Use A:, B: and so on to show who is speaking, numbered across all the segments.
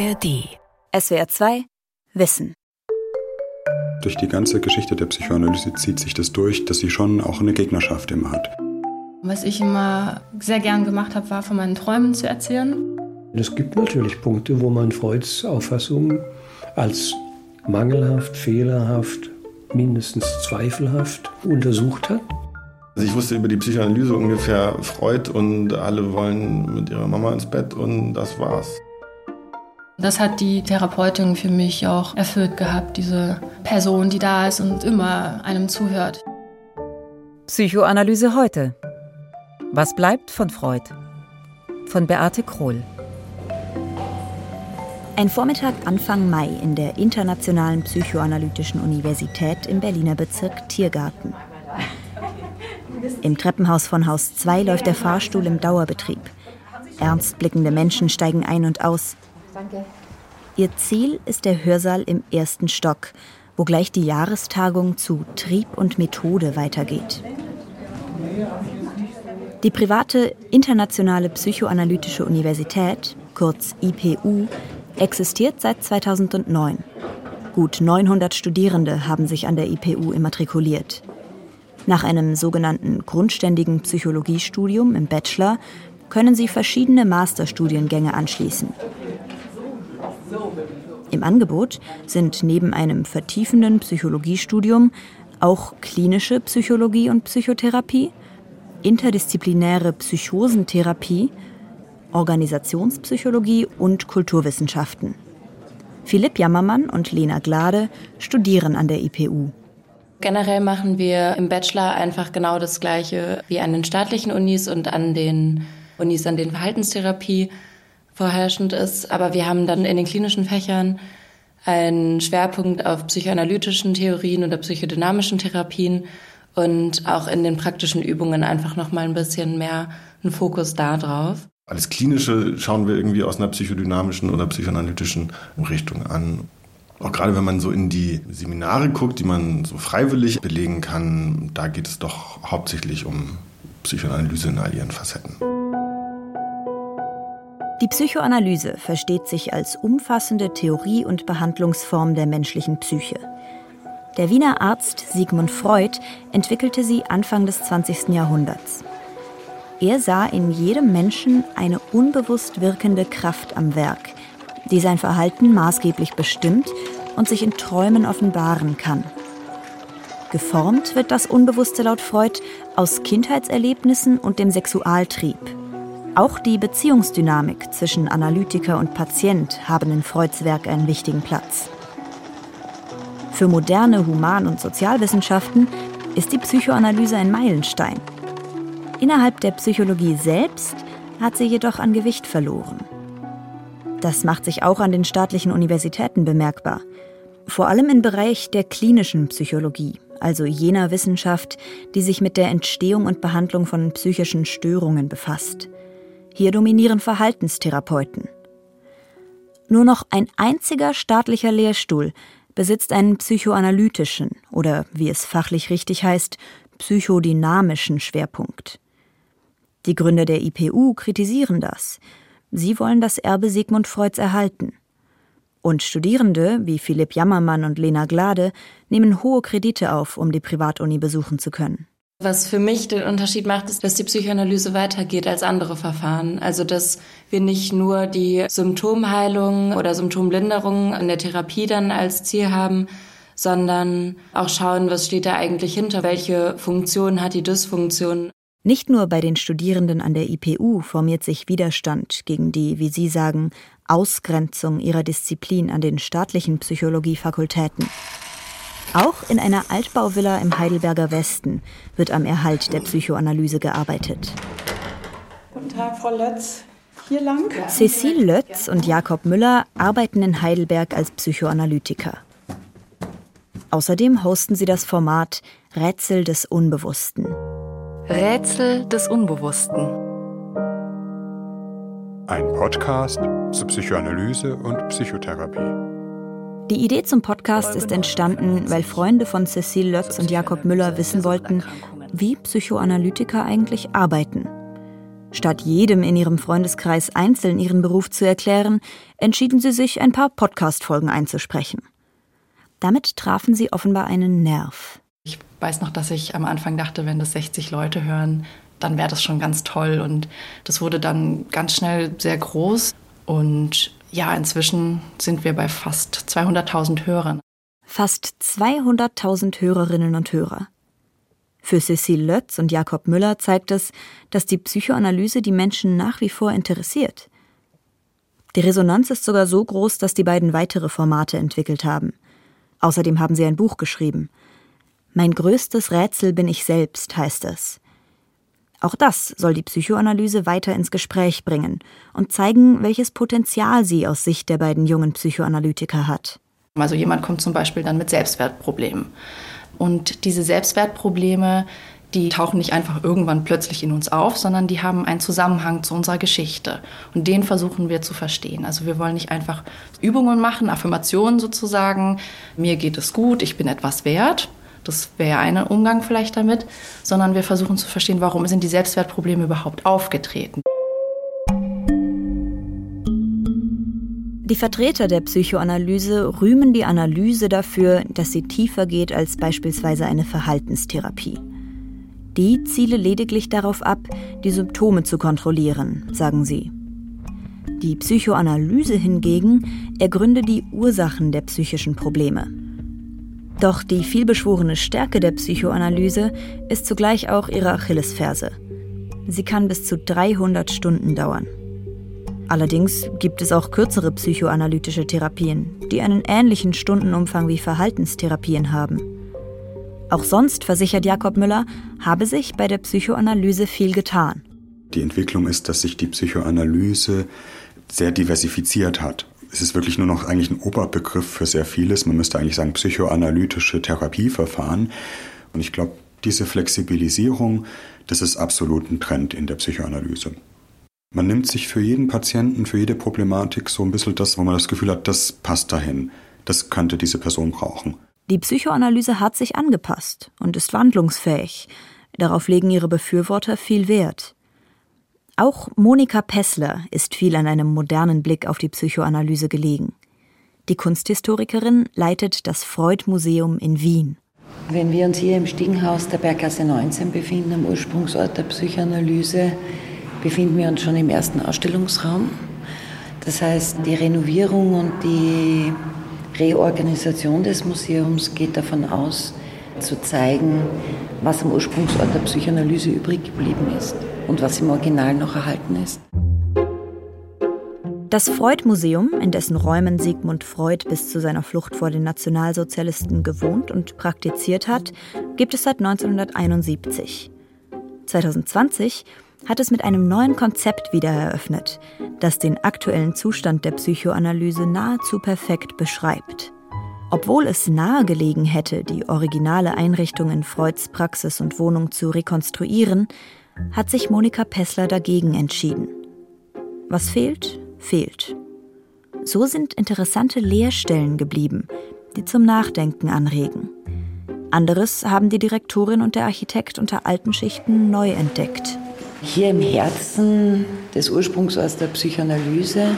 A: ARD. SWR 2 Wissen.
B: Durch die ganze Geschichte der Psychoanalyse zieht sich das durch, dass sie schon auch eine Gegnerschaft immer hat.
C: Was ich immer sehr gern gemacht habe, war von meinen Träumen zu erzählen.
D: Es gibt natürlich Punkte, wo man Freuds Auffassung als mangelhaft, fehlerhaft, mindestens zweifelhaft untersucht hat.
E: Also ich wusste über die Psychoanalyse ungefähr Freud und alle wollen mit ihrer Mama ins Bett und das war's.
C: Das hat die Therapeutin für mich auch erfüllt gehabt, diese Person, die da ist und immer einem zuhört.
A: Psychoanalyse heute. Was bleibt von Freud? Von Beate Krohl.
F: Ein Vormittag Anfang Mai in der Internationalen Psychoanalytischen Universität im Berliner Bezirk Tiergarten. Im Treppenhaus von Haus 2 läuft der Fahrstuhl im Dauerbetrieb. Ernst blickende Menschen steigen ein und aus. Ihr Ziel ist der Hörsaal im ersten Stock, wo gleich die Jahrestagung zu Trieb und Methode weitergeht. Die private Internationale Psychoanalytische Universität, kurz IPU, existiert seit 2009. Gut 900 Studierende haben sich an der IPU immatrikuliert. Nach einem sogenannten grundständigen Psychologiestudium im Bachelor können sie verschiedene Masterstudiengänge anschließen. Im Angebot sind neben einem vertiefenden Psychologiestudium auch klinische Psychologie und Psychotherapie, interdisziplinäre Psychosentherapie Organisationspsychologie und Kulturwissenschaften. Philipp Jammermann und Lena Glade studieren an der IPU.
G: Generell machen wir im Bachelor einfach genau das Gleiche wie an den staatlichen Unis und an den Unis, an denen Verhaltenstherapie vorherrschend ist. Aber wir haben dann in den klinischen Fächern einen Schwerpunkt auf psychoanalytischen Theorien oder psychodynamischen Therapien und auch in den praktischen Übungen einfach noch mal ein bisschen mehr einen Fokus darauf.
E: Alles Klinische schauen wir irgendwie aus einer psychodynamischen oder psychoanalytischen Richtung an. Auch gerade wenn man so in die Seminare guckt, die man so freiwillig belegen kann, da geht es doch hauptsächlich um Psychoanalyse in all ihren Facetten.
F: Die Psychoanalyse versteht sich als umfassende Theorie und Behandlungsform der menschlichen Psyche. Der Wiener Arzt Sigmund Freud entwickelte sie Anfang des 20. Jahrhunderts. Er sah in jedem Menschen eine unbewusst wirkende Kraft am Werk, die sein Verhalten maßgeblich bestimmt und sich in Träumen offenbaren kann. Geformt wird das Unbewusste laut Freud aus Kindheitserlebnissen und dem Sexualtrieb. Auch die Beziehungsdynamik zwischen Analytiker und Patient haben in Freuds Werk einen wichtigen Platz. Für moderne Human- und Sozialwissenschaften ist die Psychoanalyse ein Meilenstein. Innerhalb der Psychologie selbst hat sie jedoch an Gewicht verloren. Das macht sich auch an den staatlichen Universitäten bemerkbar. Vor allem im Bereich der klinischen Psychologie, also jener Wissenschaft, die sich mit der Entstehung und Behandlung von psychischen Störungen befasst. Hier dominieren Verhaltenstherapeuten. Nur noch ein einziger staatlicher Lehrstuhl besitzt einen psychoanalytischen oder, wie es fachlich richtig heißt, psychodynamischen Schwerpunkt. Die Gründer der IPU kritisieren das. Sie wollen das Erbe Sigmund Freuds erhalten. Und Studierende wie Philipp Jammermann und Lena Glade nehmen hohe Kredite auf, um die Privatuni besuchen zu können.
G: Was für mich den Unterschied macht, ist, dass die Psychoanalyse weitergeht als andere Verfahren. Also, dass wir nicht nur die Symptomheilung oder Symptomlinderung in der Therapie dann als Ziel haben, sondern auch schauen, was steht da eigentlich hinter, welche Funktion hat die Dysfunktion.
F: Nicht nur bei den Studierenden an der IPU formiert sich Widerstand gegen die, wie Sie sagen, Ausgrenzung ihrer Disziplin an den staatlichen Psychologiefakultäten. Auch in einer Altbauvilla im Heidelberger Westen wird am Erhalt der Psychoanalyse gearbeitet.
H: Guten Tag, Frau Lötz. Hier lang?
F: Cecile Lötz und Jakob Müller arbeiten in Heidelberg als Psychoanalytiker. Außerdem hosten sie das Format Rätsel des Unbewussten.
A: Rätsel des Unbewussten.
B: Ein Podcast zur Psychoanalyse und Psychotherapie.
F: Die Idee zum Podcast ist entstanden, weil Freunde von Cecile Lötz und Jakob Müller wissen wollten, wie Psychoanalytiker eigentlich arbeiten. Statt jedem in ihrem Freundeskreis einzeln ihren Beruf zu erklären, entschieden sie sich, ein paar Podcast-Folgen einzusprechen. Damit trafen sie offenbar einen Nerv.
I: Ich weiß noch, dass ich am Anfang dachte, wenn das 60 Leute hören, dann wäre das schon ganz toll. Und das wurde dann ganz schnell sehr groß. Und ja, inzwischen sind wir bei fast 200.000 Hörern.
F: Fast 200.000 Hörerinnen und Hörer. Für Cecile Lötz und Jakob Müller zeigt es, dass die Psychoanalyse die Menschen nach wie vor interessiert. Die Resonanz ist sogar so groß, dass die beiden weitere Formate entwickelt haben. Außerdem haben sie ein Buch geschrieben. Mein größtes Rätsel bin ich selbst, heißt es. Auch das soll die Psychoanalyse weiter ins Gespräch bringen und zeigen, welches Potenzial sie aus Sicht der beiden jungen Psychoanalytiker hat.
I: Also jemand kommt zum Beispiel dann mit Selbstwertproblemen. Und diese Selbstwertprobleme, die tauchen nicht einfach irgendwann plötzlich in uns auf, sondern die haben einen Zusammenhang zu unserer Geschichte. Und den versuchen wir zu verstehen. Also wir wollen nicht einfach Übungen machen, Affirmationen sozusagen. Mir geht es gut, ich bin etwas wert. Das wäre ein Umgang vielleicht damit, sondern wir versuchen zu verstehen, warum sind die Selbstwertprobleme überhaupt aufgetreten.
F: Die Vertreter der Psychoanalyse rühmen die Analyse dafür, dass sie tiefer geht als beispielsweise eine Verhaltenstherapie. Die ziele lediglich darauf ab, die Symptome zu kontrollieren, sagen sie. Die Psychoanalyse hingegen ergründe die Ursachen der psychischen Probleme. Doch die vielbeschworene Stärke der Psychoanalyse ist zugleich auch ihre Achillesferse. Sie kann bis zu 300 Stunden dauern. Allerdings gibt es auch kürzere psychoanalytische Therapien, die einen ähnlichen Stundenumfang wie Verhaltenstherapien haben. Auch sonst, versichert Jakob Müller, habe sich bei der Psychoanalyse viel getan.
B: Die Entwicklung ist, dass sich die Psychoanalyse sehr diversifiziert hat. Es ist wirklich nur noch eigentlich ein Oberbegriff für sehr vieles. Man müsste eigentlich sagen psychoanalytische Therapieverfahren. Und ich glaube, diese Flexibilisierung, das ist absolut ein Trend in der Psychoanalyse. Man nimmt sich für jeden Patienten, für jede Problematik so ein bisschen das, wo man das Gefühl hat, das passt dahin. Das könnte diese Person brauchen.
F: Die Psychoanalyse hat sich angepasst und ist wandlungsfähig. Darauf legen ihre Befürworter viel Wert. Auch Monika Pessler ist viel an einem modernen Blick auf die Psychoanalyse gelegen. Die Kunsthistorikerin leitet das Freud-Museum in Wien.
J: Wenn wir uns hier im Stiegenhaus der Berggasse 19 befinden, am Ursprungsort der Psychoanalyse, befinden wir uns schon im ersten Ausstellungsraum. Das heißt, die Renovierung und die Reorganisation des Museums geht davon aus, zu zeigen, was am Ursprungsort der Psychoanalyse übrig geblieben ist und was im Original noch erhalten ist.
F: Das Freud-Museum, in dessen Räumen Sigmund Freud bis zu seiner Flucht vor den Nationalsozialisten gewohnt und praktiziert hat, gibt es seit 1971. 2020 hat es mit einem neuen Konzept wieder eröffnet, das den aktuellen Zustand der Psychoanalyse nahezu perfekt beschreibt. Obwohl es nahegelegen hätte, die originale Einrichtung in Freuds Praxis und Wohnung zu rekonstruieren, hat sich Monika Pessler dagegen entschieden. Was fehlt, fehlt. So sind interessante Leerstellen geblieben, die zum Nachdenken anregen. Anderes haben die Direktorin und der Architekt unter alten Schichten neu entdeckt.
J: Hier im Herzen des Ursprungsorts der Psychoanalyse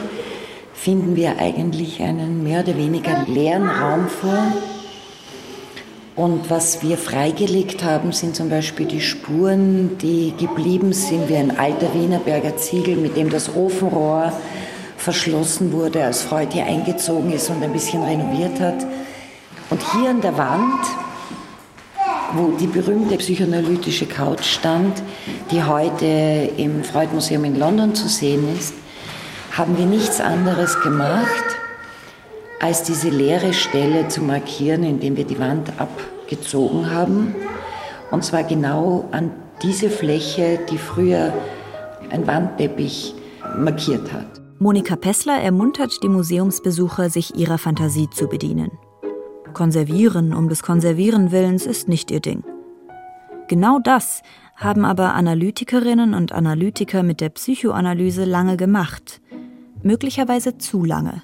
J: finden wir eigentlich einen mehr oder weniger leeren Raum vor. Und was wir freigelegt haben, sind zum Beispiel die Spuren, die geblieben sind, wie ein alter Wienerberger Ziegel, mit dem das Ofenrohr verschlossen wurde, als Freud hier eingezogen ist und ein bisschen renoviert hat. Und hier an der Wand wo die berühmte psychoanalytische Couch stand, die heute im Freud-Museum in London zu sehen ist, haben wir nichts anderes gemacht, als diese leere Stelle zu markieren, indem wir die Wand abgezogen haben. Und zwar genau an diese Fläche, die früher ein Wandteppich markiert hat.
F: Monika Pessler ermuntert die Museumsbesucher, sich ihrer Fantasie zu bedienen. Konservieren um des Konservieren willens ist nicht ihr Ding. Genau das haben aber Analytikerinnen und Analytiker mit der Psychoanalyse lange gemacht. Möglicherweise zu lange.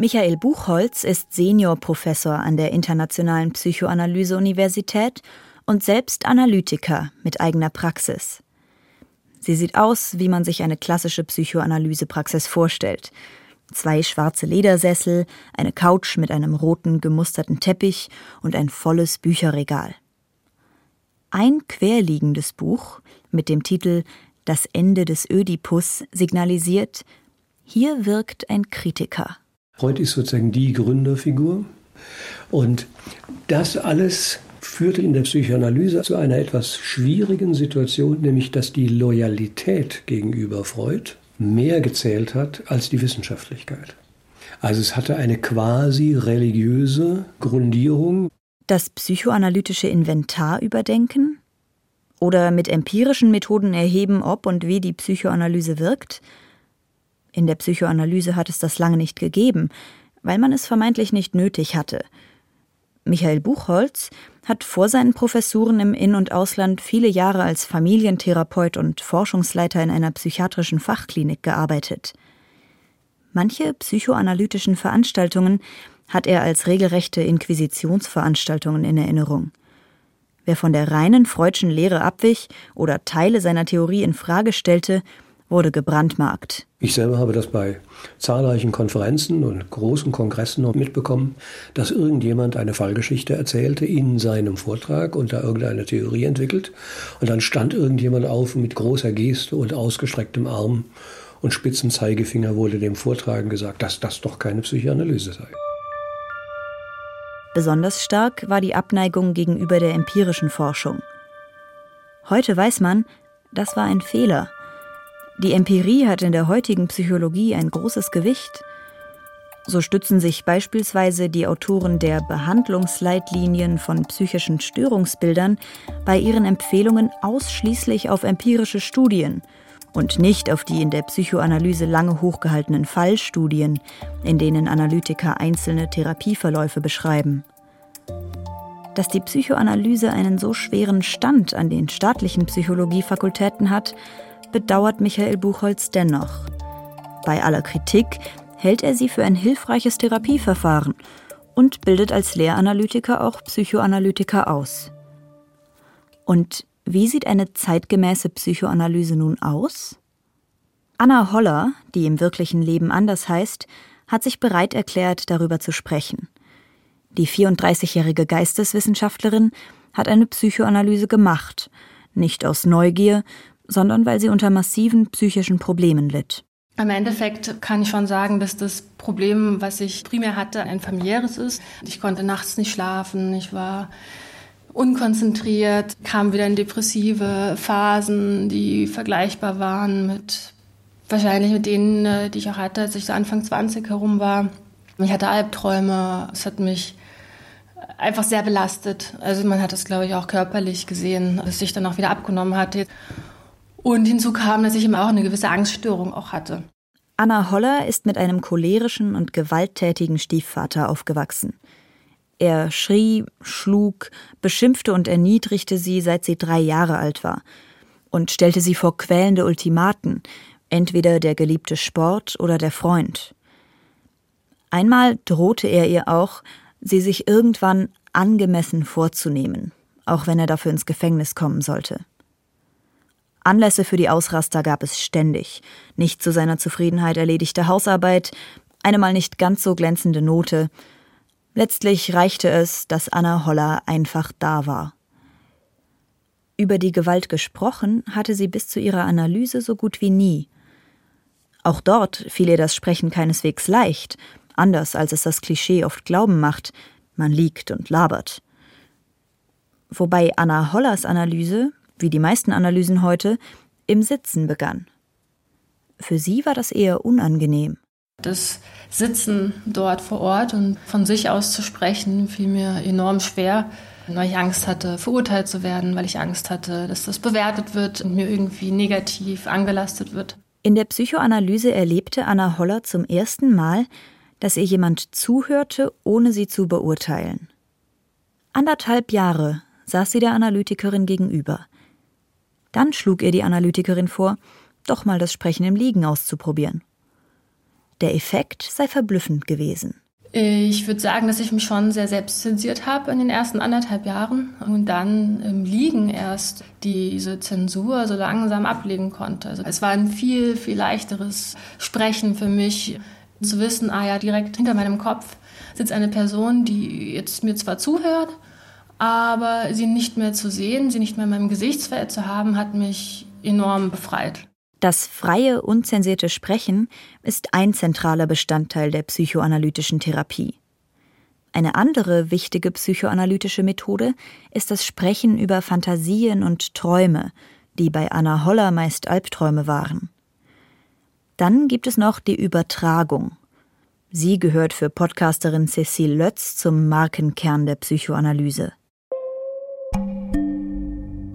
F: Michael Buchholz ist Seniorprofessor an der Internationalen Psychoanalyse-Universität und selbst Analytiker mit eigener Praxis. Sie sieht aus, wie man sich eine klassische Psychoanalysepraxis vorstellt. Zwei schwarze Ledersessel, eine Couch mit einem roten gemusterten Teppich und ein volles Bücherregal. Ein querliegendes Buch mit dem Titel Das Ende des Ödipus signalisiert, hier wirkt ein Kritiker.
D: Freud ist sozusagen die Gründerfigur. Und das alles führte in der Psychoanalyse zu einer etwas schwierigen Situation, nämlich dass die Loyalität gegenüber Freud mehr gezählt hat als die Wissenschaftlichkeit. Also es hatte eine quasi religiöse Grundierung.
F: Das psychoanalytische Inventar überdenken? Oder mit empirischen Methoden erheben, ob und wie die Psychoanalyse wirkt? In der Psychoanalyse hat es das lange nicht gegeben, weil man es vermeintlich nicht nötig hatte. Michael Buchholz hat vor seinen Professuren im In- und Ausland viele Jahre als Familientherapeut und Forschungsleiter in einer psychiatrischen Fachklinik gearbeitet. Manche psychoanalytischen Veranstaltungen hat er als regelrechte Inquisitionsveranstaltungen in Erinnerung. Wer von der reinen freudschen Lehre abwich oder Teile seiner Theorie in Frage stellte, wurde gebrandmarkt.
D: Ich selber habe das bei zahlreichen Konferenzen und großen Kongressen noch mitbekommen, dass irgendjemand eine Fallgeschichte erzählte in seinem Vortrag und da irgendeine Theorie entwickelt. Und dann stand irgendjemand auf mit großer Geste und ausgestrecktem Arm und spitzem Zeigefinger wurde dem Vortragen gesagt, dass das doch keine Psychoanalyse sei.
F: Besonders stark war die Abneigung gegenüber der empirischen Forschung. Heute weiß man, das war ein Fehler. Die Empirie hat in der heutigen Psychologie ein großes Gewicht. So stützen sich beispielsweise die Autoren der Behandlungsleitlinien von psychischen Störungsbildern bei ihren Empfehlungen ausschließlich auf empirische Studien und nicht auf die in der Psychoanalyse lange hochgehaltenen Fallstudien, in denen Analytiker einzelne Therapieverläufe beschreiben. Dass die Psychoanalyse einen so schweren Stand an den staatlichen Psychologiefakultäten hat, bedauert Michael Buchholz dennoch. Bei aller Kritik hält er sie für ein hilfreiches Therapieverfahren und bildet als Lehranalytiker auch Psychoanalytiker aus. Und wie sieht eine zeitgemäße Psychoanalyse nun aus? Anna Holler, die im wirklichen Leben anders heißt, hat sich bereit erklärt, darüber zu sprechen. Die 34-jährige Geisteswissenschaftlerin hat eine Psychoanalyse gemacht, nicht aus Neugier, sondern weil sie unter massiven psychischen Problemen litt.
C: Im Endeffekt kann ich schon sagen, dass das Problem, was ich primär hatte, ein familiäres ist. Ich konnte nachts nicht schlafen, ich war unkonzentriert, kam wieder in depressive Phasen, die vergleichbar waren mit wahrscheinlich mit denen, äh, die ich auch hatte, als ich so Anfang 20 herum war. Ich hatte Albträume, es hat mich einfach sehr belastet. Also man hat das, glaube ich, auch körperlich gesehen, dass ich dann auch wieder abgenommen hatte. Und hinzu kam, dass ich eben auch eine gewisse Angststörung auch hatte.
F: Anna Holler ist mit einem cholerischen und gewalttätigen Stiefvater aufgewachsen. Er schrie, schlug, beschimpfte und erniedrigte sie, seit sie drei Jahre alt war, und stellte sie vor quälende Ultimaten, entweder der geliebte Sport oder der Freund. Einmal drohte er ihr auch, sie sich irgendwann angemessen vorzunehmen, auch wenn er dafür ins Gefängnis kommen sollte. Anlässe für die Ausraster gab es ständig. Nicht zu seiner Zufriedenheit erledigte Hausarbeit, eine mal nicht ganz so glänzende Note. Letztlich reichte es, dass Anna Holler einfach da war. Über die Gewalt gesprochen hatte sie bis zu ihrer Analyse so gut wie nie. Auch dort fiel ihr das Sprechen keineswegs leicht, anders als es das Klischee oft glauben macht, man liegt und labert. Wobei Anna Hollers Analyse, wie die meisten Analysen heute, im Sitzen begann. Für sie war das eher unangenehm.
C: Das Sitzen dort vor Ort und von sich aus zu sprechen, fiel mir enorm schwer, weil ich Angst hatte, verurteilt zu werden, weil ich Angst hatte, dass das bewertet wird und mir irgendwie negativ angelastet wird.
F: In der Psychoanalyse erlebte Anna Holler zum ersten Mal, dass ihr jemand zuhörte, ohne sie zu beurteilen. Anderthalb Jahre saß sie der Analytikerin gegenüber. Dann schlug ihr die Analytikerin vor, doch mal das Sprechen im Liegen auszuprobieren. Der Effekt sei verblüffend gewesen.
C: Ich würde sagen, dass ich mich schon sehr selbst zensiert habe in den ersten anderthalb Jahren und dann im Liegen erst diese Zensur so langsam ablegen konnte. Also es war ein viel, viel leichteres Sprechen für mich, zu wissen, ah ja, direkt hinter meinem Kopf sitzt eine Person, die jetzt mir zwar zuhört, aber sie nicht mehr zu sehen, sie nicht mehr in meinem Gesichtsfeld zu haben, hat mich enorm befreit.
F: Das freie, unzensierte Sprechen ist ein zentraler Bestandteil der psychoanalytischen Therapie. Eine andere wichtige psychoanalytische Methode ist das Sprechen über Fantasien und Träume, die bei Anna Holler meist Albträume waren. Dann gibt es noch die Übertragung. Sie gehört für Podcasterin Cecile Lötz zum Markenkern der Psychoanalyse.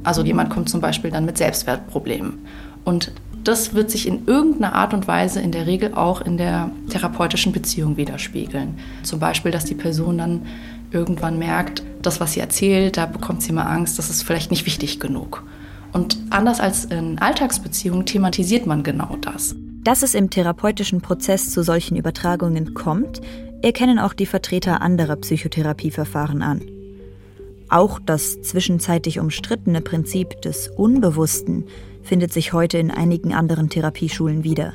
I: Also jemand kommt zum Beispiel dann mit Selbstwertproblemen. Und das wird sich in irgendeiner Art und Weise in der Regel auch in der therapeutischen Beziehung widerspiegeln. Zum Beispiel, dass die Person dann irgendwann merkt, das, was sie erzählt, da bekommt sie mal Angst, das ist vielleicht nicht wichtig genug. Und anders als in Alltagsbeziehungen thematisiert man genau das.
F: Dass es im therapeutischen Prozess zu solchen Übertragungen kommt, erkennen auch die Vertreter anderer Psychotherapieverfahren an. Auch das zwischenzeitlich umstrittene Prinzip des Unbewussten findet sich heute in einigen anderen Therapieschulen wieder.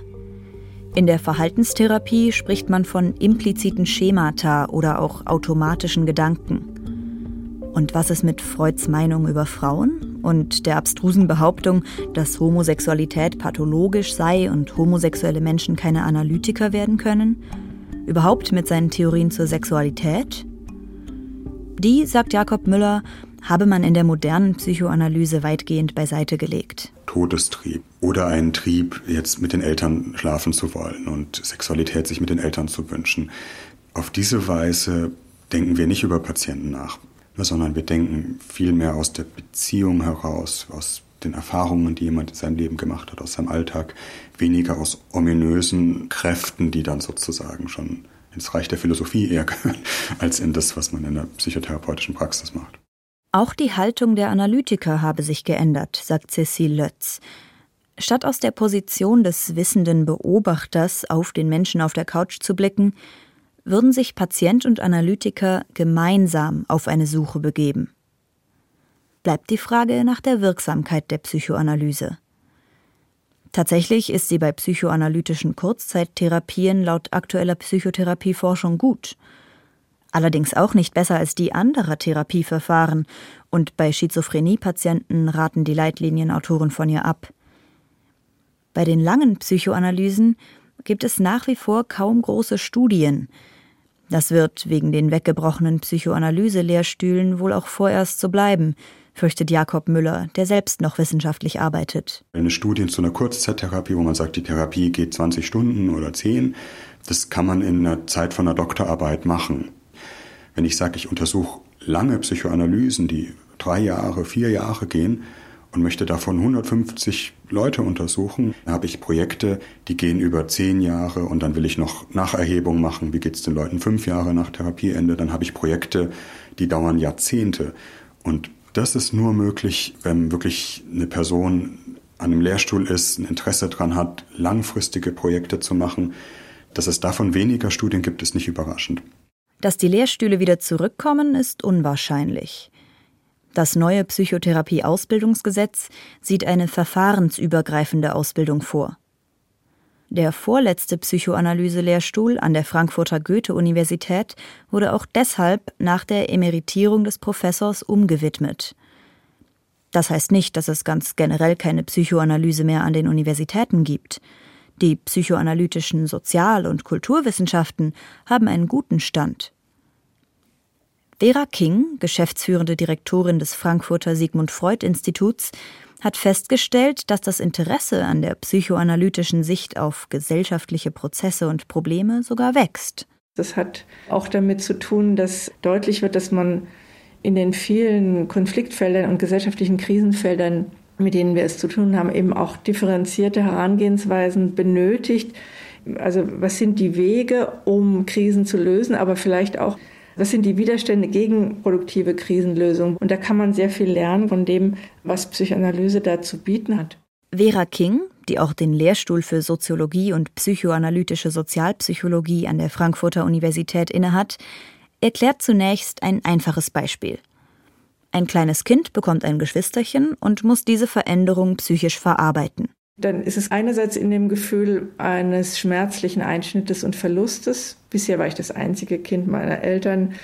F: In der Verhaltenstherapie spricht man von impliziten Schemata oder auch automatischen Gedanken. Und was ist mit Freuds Meinung über Frauen? und der abstrusen Behauptung, dass Homosexualität pathologisch sei und homosexuelle Menschen keine Analytiker werden können? Überhaupt mit seinen Theorien zur Sexualität? Die, sagt Jakob Müller, habe man in der modernen Psychoanalyse weitgehend beiseite gelegt.
B: Todestrieb oder einen Trieb, jetzt mit den Eltern schlafen zu wollen und Sexualität sich mit den Eltern zu wünschen. Auf diese Weise denken wir nicht über Patienten nach sondern wir denken viel mehr aus der Beziehung heraus, aus den Erfahrungen, die jemand in seinem Leben gemacht hat, aus seinem Alltag, weniger aus ominösen Kräften, die dann sozusagen schon ins Reich der Philosophie eher gehören, als in das, was man in der psychotherapeutischen Praxis macht.
F: Auch die Haltung der Analytiker habe sich geändert, sagt Cecile Lötz. Statt aus der Position des wissenden Beobachters auf den Menschen auf der Couch zu blicken, würden sich Patient und Analytiker gemeinsam auf eine Suche begeben. Bleibt die Frage nach der Wirksamkeit der Psychoanalyse. Tatsächlich ist sie bei psychoanalytischen Kurzzeittherapien laut aktueller Psychotherapieforschung gut. Allerdings auch nicht besser als die anderer Therapieverfahren, und bei Schizophrenie-Patienten raten die Leitlinienautoren von ihr ab. Bei den langen Psychoanalysen gibt es nach wie vor kaum große Studien, das wird wegen den weggebrochenen Psychoanalyse-Lehrstühlen wohl auch vorerst so bleiben, fürchtet Jakob Müller, der selbst noch wissenschaftlich arbeitet.
B: Eine Studie zu einer Kurzzeittherapie, wo man sagt, die Therapie geht 20 Stunden oder 10, das kann man in der Zeit von einer Doktorarbeit machen. Wenn ich sage, ich untersuche lange Psychoanalysen, die drei Jahre, vier Jahre gehen, und möchte davon 150 Leute untersuchen. Da habe ich Projekte, die gehen über zehn Jahre und dann will ich noch Nacherhebung machen. Wie geht es den Leuten fünf Jahre nach Therapieende? Dann habe ich Projekte, die dauern Jahrzehnte. Und das ist nur möglich, wenn wirklich eine Person an einem Lehrstuhl ist, ein Interesse daran hat, langfristige Projekte zu machen. Dass es davon weniger Studien gibt, ist nicht überraschend.
F: Dass die Lehrstühle wieder zurückkommen, ist unwahrscheinlich. Das neue Psychotherapie-Ausbildungsgesetz sieht eine verfahrensübergreifende Ausbildung vor. Der vorletzte Psychoanalyse-Lehrstuhl an der Frankfurter Goethe-Universität wurde auch deshalb nach der Emeritierung des Professors umgewidmet. Das heißt nicht, dass es ganz generell keine Psychoanalyse mehr an den Universitäten gibt. Die psychoanalytischen Sozial- und Kulturwissenschaften haben einen guten Stand. Vera King, geschäftsführende Direktorin des Frankfurter Sigmund Freud Instituts, hat festgestellt, dass das Interesse an der psychoanalytischen Sicht auf gesellschaftliche Prozesse und Probleme sogar wächst.
H: Das hat auch damit zu tun, dass deutlich wird, dass man in den vielen Konfliktfeldern und gesellschaftlichen Krisenfeldern, mit denen wir es zu tun haben, eben auch differenzierte Herangehensweisen benötigt. Also was sind die Wege, um Krisen zu lösen, aber vielleicht auch was sind die Widerstände gegen produktive Krisenlösungen? Und da kann man sehr viel lernen von dem, was Psychoanalyse da zu bieten hat.
F: Vera King, die auch den Lehrstuhl für Soziologie und psychoanalytische Sozialpsychologie an der Frankfurter Universität innehat, erklärt zunächst ein einfaches Beispiel. Ein kleines Kind bekommt ein Geschwisterchen und muss diese Veränderung psychisch verarbeiten.
H: Dann ist es einerseits in dem Gefühl eines schmerzlichen Einschnittes und Verlustes. Bisher war ich das einzige Kind meiner Eltern.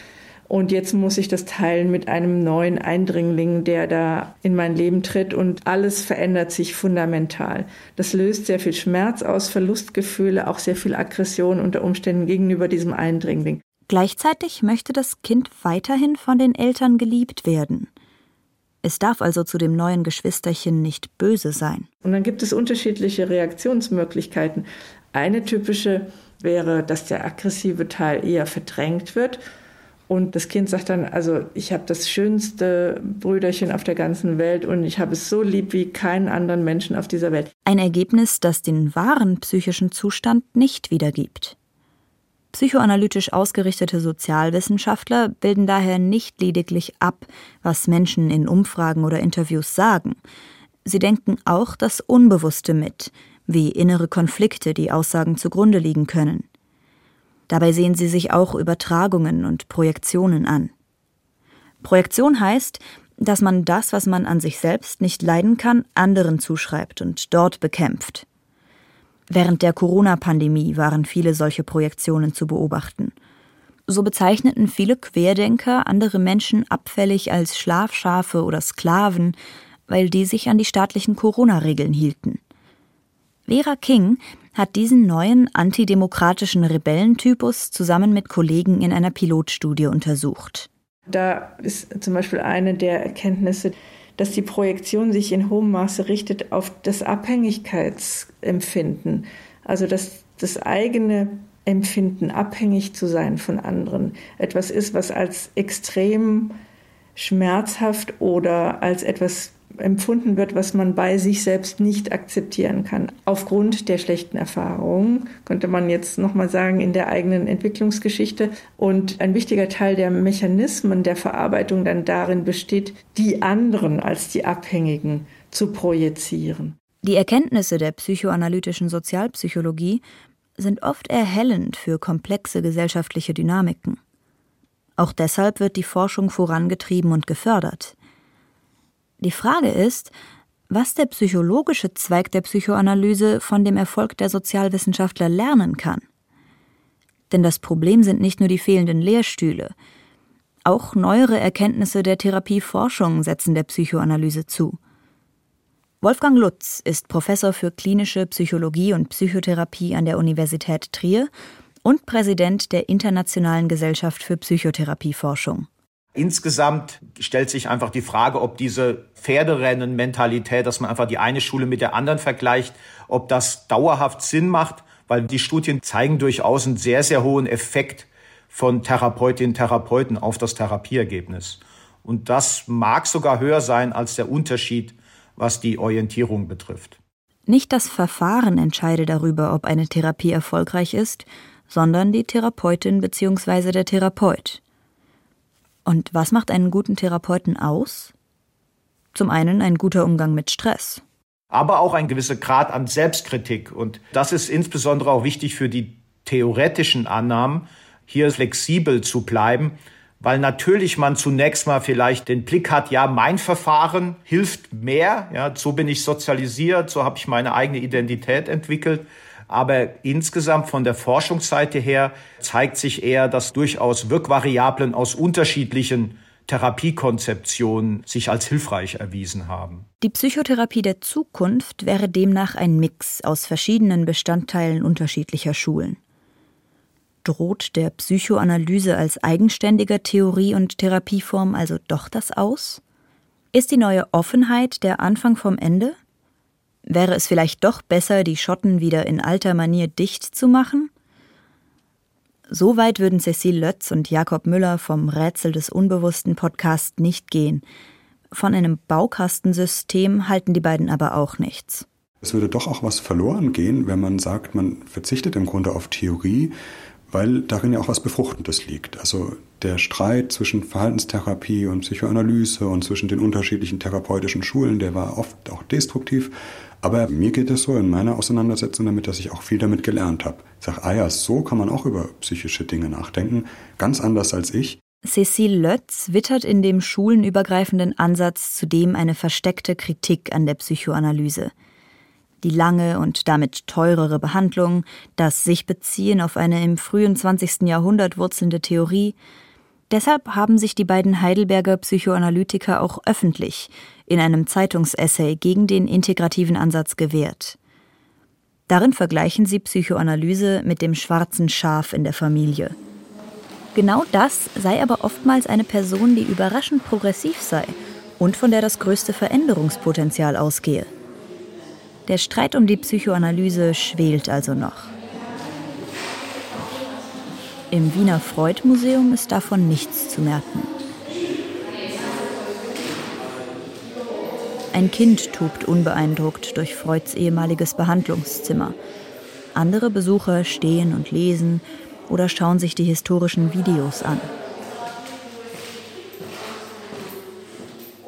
H: Und jetzt muss ich das teilen mit einem neuen Eindringling, der da in mein Leben tritt und alles verändert sich fundamental. Das löst sehr viel Schmerz aus, Verlustgefühle, auch sehr viel Aggression unter Umständen gegenüber diesem Eindringling.
F: Gleichzeitig möchte das Kind weiterhin von den Eltern geliebt werden. Es darf also zu dem neuen Geschwisterchen nicht böse sein.
H: Und dann gibt es unterschiedliche Reaktionsmöglichkeiten. Eine typische wäre, dass der aggressive Teil eher verdrängt wird. Und das Kind sagt dann, also ich habe das schönste Brüderchen auf der ganzen Welt und ich habe es so lieb wie keinen anderen Menschen auf dieser Welt.
F: Ein Ergebnis, das den wahren psychischen Zustand nicht wiedergibt. Psychoanalytisch ausgerichtete Sozialwissenschaftler bilden daher nicht lediglich ab, was Menschen in Umfragen oder Interviews sagen. Sie denken auch das Unbewusste mit, wie innere Konflikte die Aussagen zugrunde liegen können. Dabei sehen sie sich auch Übertragungen und Projektionen an. Projektion heißt, dass man das, was man an sich selbst nicht leiden kann, anderen zuschreibt und dort bekämpft. Während der Corona-Pandemie waren viele solche Projektionen zu beobachten. So bezeichneten viele Querdenker andere Menschen abfällig als Schlafschafe oder Sklaven, weil die sich an die staatlichen Corona-Regeln hielten. Vera King hat diesen neuen antidemokratischen Rebellentypus zusammen mit Kollegen in einer Pilotstudie untersucht.
H: Da ist zum Beispiel eine der Erkenntnisse, dass die Projektion sich in hohem Maße richtet auf das Abhängigkeitsempfinden, also dass das eigene Empfinden, abhängig zu sein von anderen, etwas ist, was als extrem schmerzhaft oder als etwas empfunden wird, was man bei sich selbst nicht akzeptieren kann. Aufgrund der schlechten Erfahrungen, könnte man jetzt nochmal sagen, in der eigenen Entwicklungsgeschichte. Und ein wichtiger Teil der Mechanismen der Verarbeitung dann darin besteht, die anderen als die Abhängigen zu projizieren.
F: Die Erkenntnisse der psychoanalytischen Sozialpsychologie sind oft erhellend für komplexe gesellschaftliche Dynamiken. Auch deshalb wird die Forschung vorangetrieben und gefördert. Die Frage ist, was der psychologische Zweig der Psychoanalyse von dem Erfolg der Sozialwissenschaftler lernen kann. Denn das Problem sind nicht nur die fehlenden Lehrstühle. Auch neuere Erkenntnisse der Therapieforschung setzen der Psychoanalyse zu. Wolfgang Lutz ist Professor für klinische Psychologie und Psychotherapie an der Universität Trier und Präsident der Internationalen Gesellschaft für Psychotherapieforschung.
K: Insgesamt stellt sich einfach die Frage, ob diese Pferderennen-Mentalität, dass man einfach die eine Schule mit der anderen vergleicht, ob das dauerhaft Sinn macht, weil die Studien zeigen durchaus einen sehr, sehr hohen Effekt von Therapeutinnen und Therapeuten auf das Therapieergebnis. Und das mag sogar höher sein als der Unterschied, was die Orientierung betrifft.
F: Nicht das Verfahren entscheide darüber, ob eine Therapie erfolgreich ist, sondern die Therapeutin bzw. der Therapeut. Und was macht einen guten Therapeuten aus? Zum einen ein guter Umgang mit Stress.
K: Aber auch ein gewisser Grad an Selbstkritik. Und das ist insbesondere auch wichtig für die theoretischen Annahmen, hier flexibel zu bleiben, weil natürlich man zunächst mal vielleicht den Blick hat, ja, mein Verfahren hilft mehr, ja, so bin ich sozialisiert, so habe ich meine eigene Identität entwickelt. Aber insgesamt von der Forschungsseite her zeigt sich eher, dass durchaus Wirkvariablen aus unterschiedlichen Therapiekonzeptionen sich als hilfreich erwiesen haben.
F: Die Psychotherapie der Zukunft wäre demnach ein Mix aus verschiedenen Bestandteilen unterschiedlicher Schulen. Droht der Psychoanalyse als eigenständiger Theorie und Therapieform also doch das aus? Ist die neue Offenheit der Anfang vom Ende? Wäre es vielleicht doch besser, die Schotten wieder in alter Manier dicht zu machen? So weit würden Cecile Lötz und Jakob Müller vom Rätsel des Unbewussten Podcast nicht gehen. Von einem Baukastensystem halten die beiden aber auch nichts.
B: Es würde doch auch was verloren gehen, wenn man sagt, man verzichtet im Grunde auf Theorie, weil darin ja auch was Befruchtendes liegt. Also der Streit zwischen Verhaltenstherapie und Psychoanalyse und zwischen den unterschiedlichen therapeutischen Schulen, der war oft auch destruktiv. Aber mir geht es so in meiner Auseinandersetzung damit, dass ich auch viel damit gelernt habe. Ich sage, ah ja, so kann man auch über psychische Dinge nachdenken, ganz anders als ich.
F: Cécile Lötz wittert in dem schulenübergreifenden Ansatz zudem eine versteckte Kritik an der Psychoanalyse. Die lange und damit teurere Behandlung, das sich beziehen auf eine im frühen 20. Jahrhundert wurzelnde Theorie, Deshalb haben sich die beiden Heidelberger Psychoanalytiker auch öffentlich in einem Zeitungsessay gegen den integrativen Ansatz gewehrt. Darin vergleichen sie Psychoanalyse mit dem schwarzen Schaf in der Familie. Genau das sei aber oftmals eine Person, die überraschend progressiv sei und von der das größte Veränderungspotenzial ausgehe. Der Streit um die Psychoanalyse schwelt also noch. Im Wiener Freud-Museum ist davon nichts zu merken. Ein Kind tobt unbeeindruckt durch Freuds ehemaliges Behandlungszimmer. Andere Besucher stehen und lesen oder schauen sich die historischen Videos an.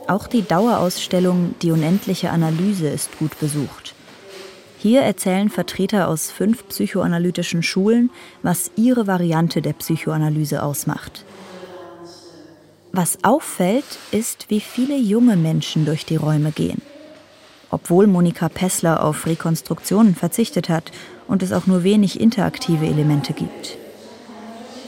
F: Auch die Dauerausstellung Die unendliche Analyse ist gut besucht. Hier erzählen Vertreter aus fünf psychoanalytischen Schulen, was ihre Variante der Psychoanalyse ausmacht. Was auffällt, ist, wie viele junge Menschen durch die Räume gehen. Obwohl Monika Pessler auf Rekonstruktionen verzichtet hat und es auch nur wenig interaktive Elemente gibt.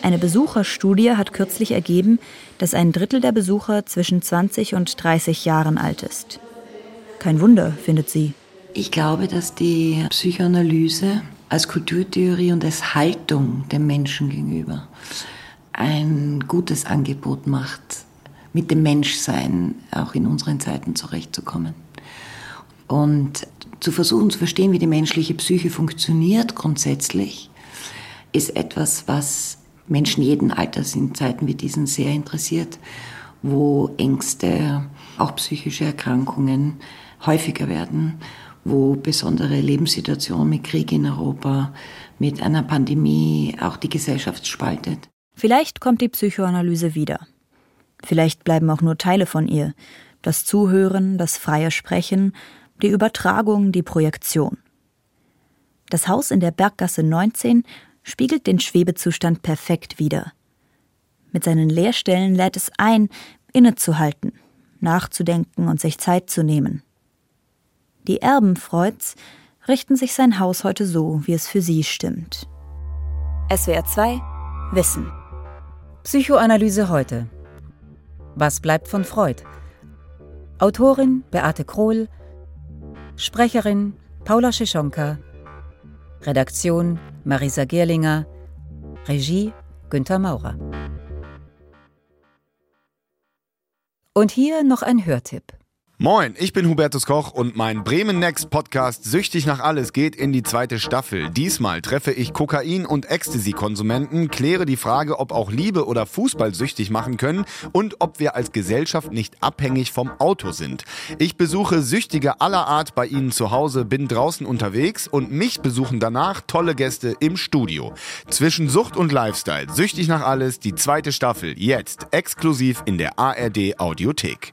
F: Eine Besucherstudie hat kürzlich ergeben, dass ein Drittel der Besucher zwischen 20 und 30 Jahren alt ist. Kein Wunder, findet sie.
J: Ich glaube, dass die Psychoanalyse als Kulturtheorie und als Haltung dem Menschen gegenüber ein gutes Angebot macht, mit dem Menschsein auch in unseren Zeiten zurechtzukommen. Und zu versuchen zu verstehen, wie die menschliche Psyche funktioniert grundsätzlich, ist etwas, was Menschen jeden Alters in Zeiten wie diesen sehr interessiert, wo Ängste, auch psychische Erkrankungen häufiger werden wo besondere Lebenssituationen mit Krieg in Europa, mit einer Pandemie auch die Gesellschaft spaltet.
F: Vielleicht kommt die Psychoanalyse wieder. Vielleicht bleiben auch nur Teile von ihr. Das Zuhören, das freie Sprechen, die Übertragung, die Projektion. Das Haus in der Berggasse 19 spiegelt den Schwebezustand perfekt wider. Mit seinen Leerstellen lädt es ein, innezuhalten, nachzudenken und sich Zeit zu nehmen. Die Erben Freuds richten sich sein Haus heute so, wie es für sie stimmt. SWR 2 Wissen
A: Psychoanalyse heute. Was bleibt von Freud? Autorin Beate Krohl, Sprecherin Paula Schischonka, Redaktion Marisa Gerlinger, Regie Günther Maurer. Und hier noch ein Hörtipp.
L: Moin, ich bin Hubertus Koch und mein Bremen Next Podcast Süchtig nach alles geht in die zweite Staffel. Diesmal treffe ich Kokain- und Ecstasy-Konsumenten, kläre die Frage, ob auch Liebe oder Fußball süchtig machen können und ob wir als Gesellschaft nicht abhängig vom Auto sind. Ich besuche Süchtige aller Art bei Ihnen zu Hause, bin draußen unterwegs und mich besuchen danach tolle Gäste im Studio. Zwischen Sucht und Lifestyle, Süchtig nach alles, die zweite Staffel, jetzt exklusiv in der ARD Audiothek.